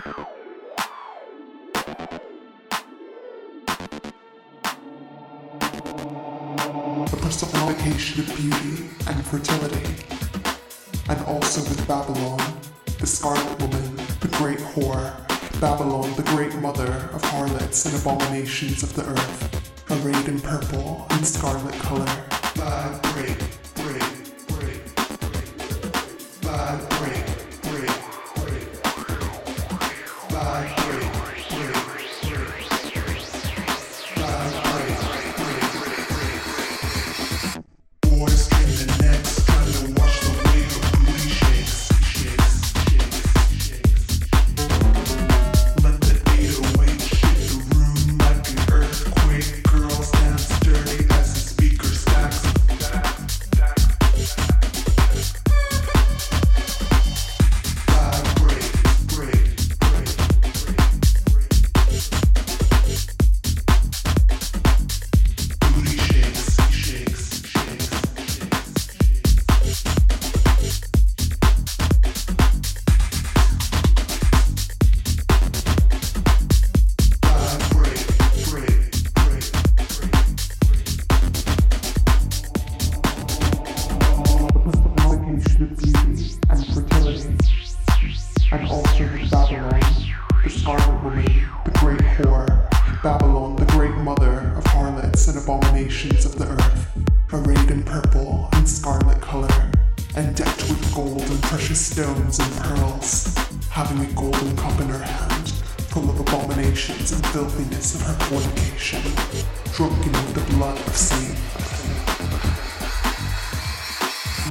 The personification of beauty and fertility, and also with Babylon, the Scarlet Woman, the Great Whore, Babylon, the Great Mother of harlots and abominations of the earth, arrayed in purple and scarlet color. Vibrate.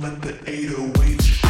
let the 808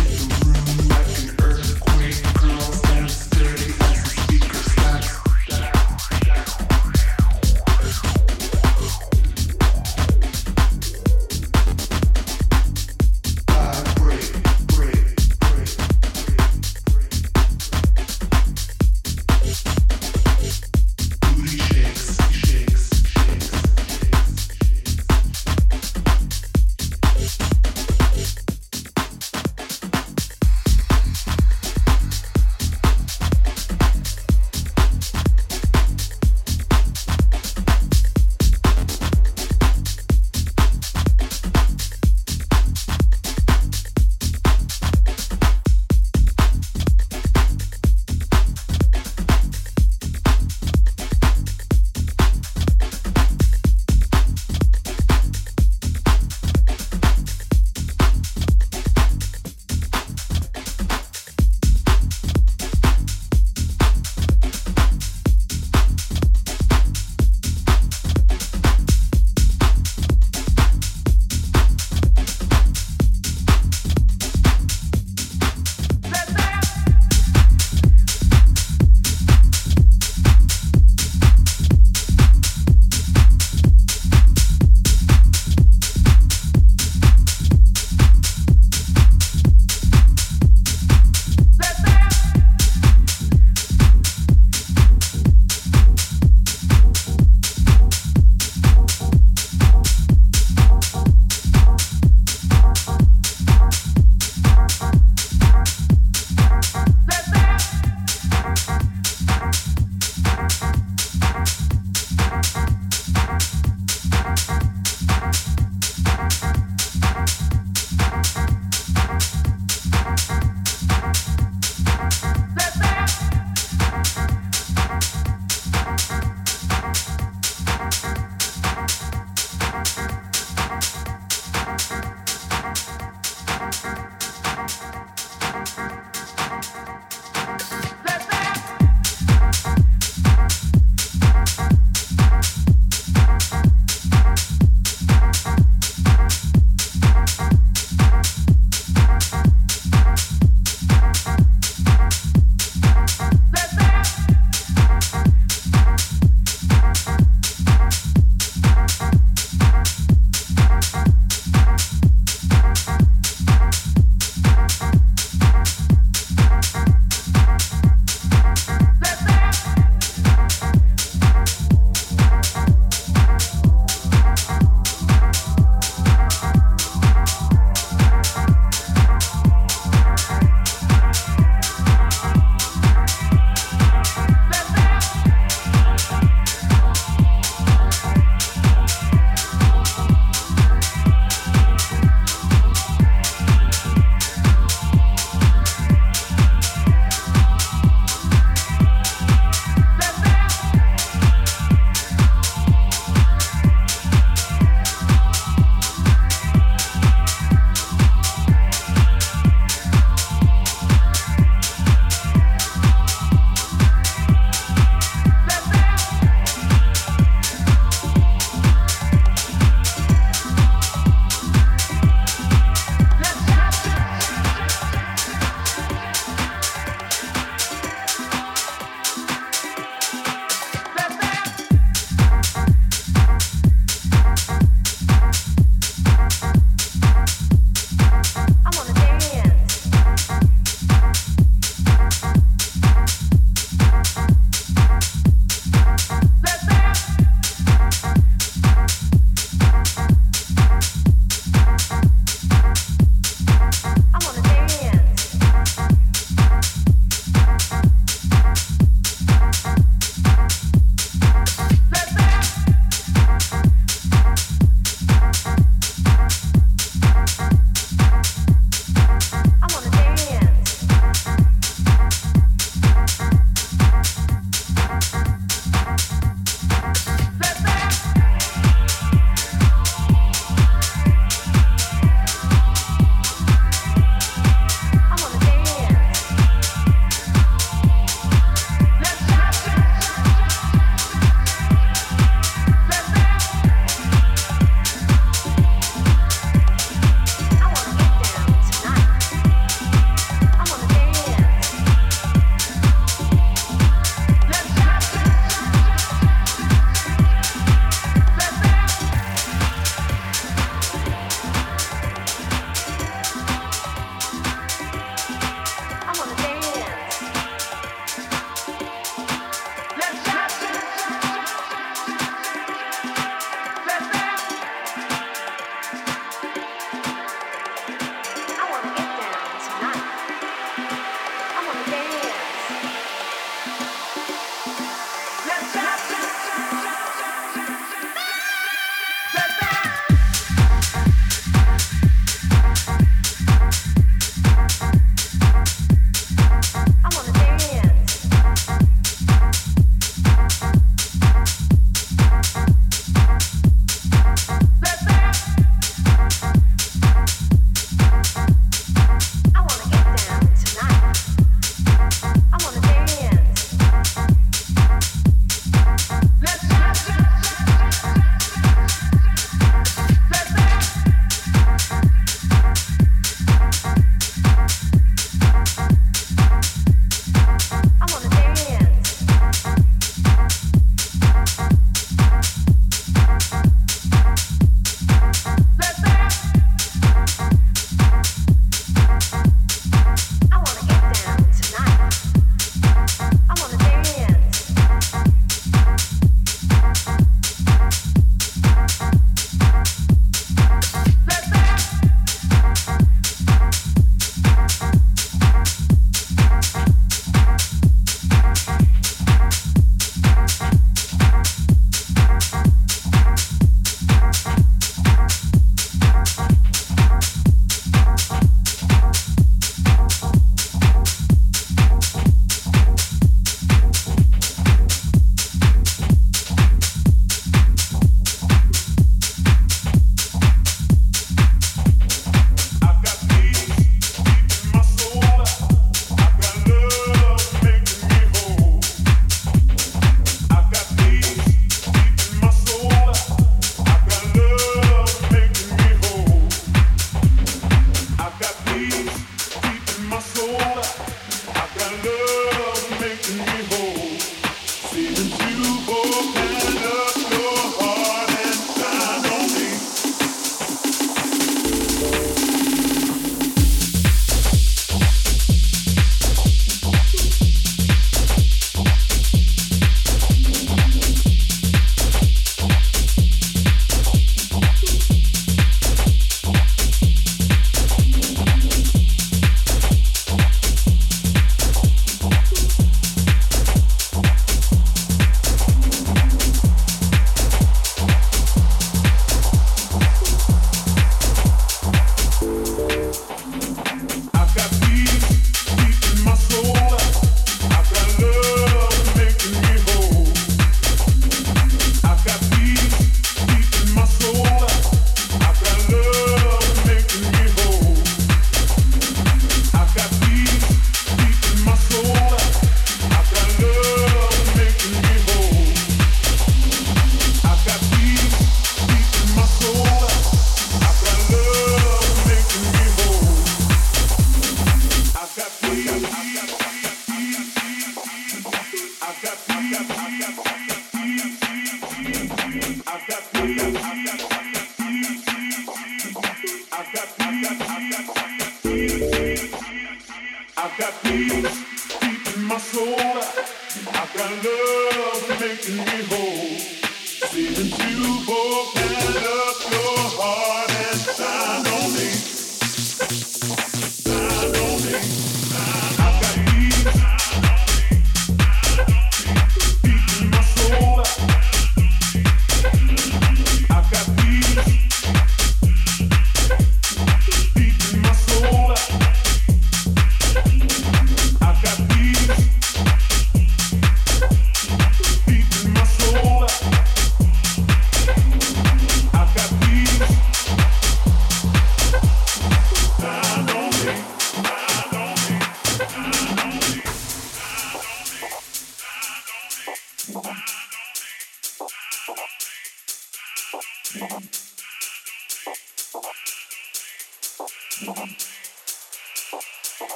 boca.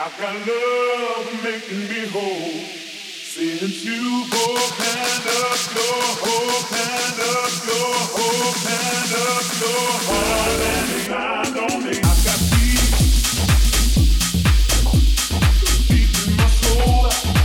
I've got love making me whole. Since you both hand up your hope, hand up your hope, hand up your heart and mind on me. I've got deep, deep in my soul.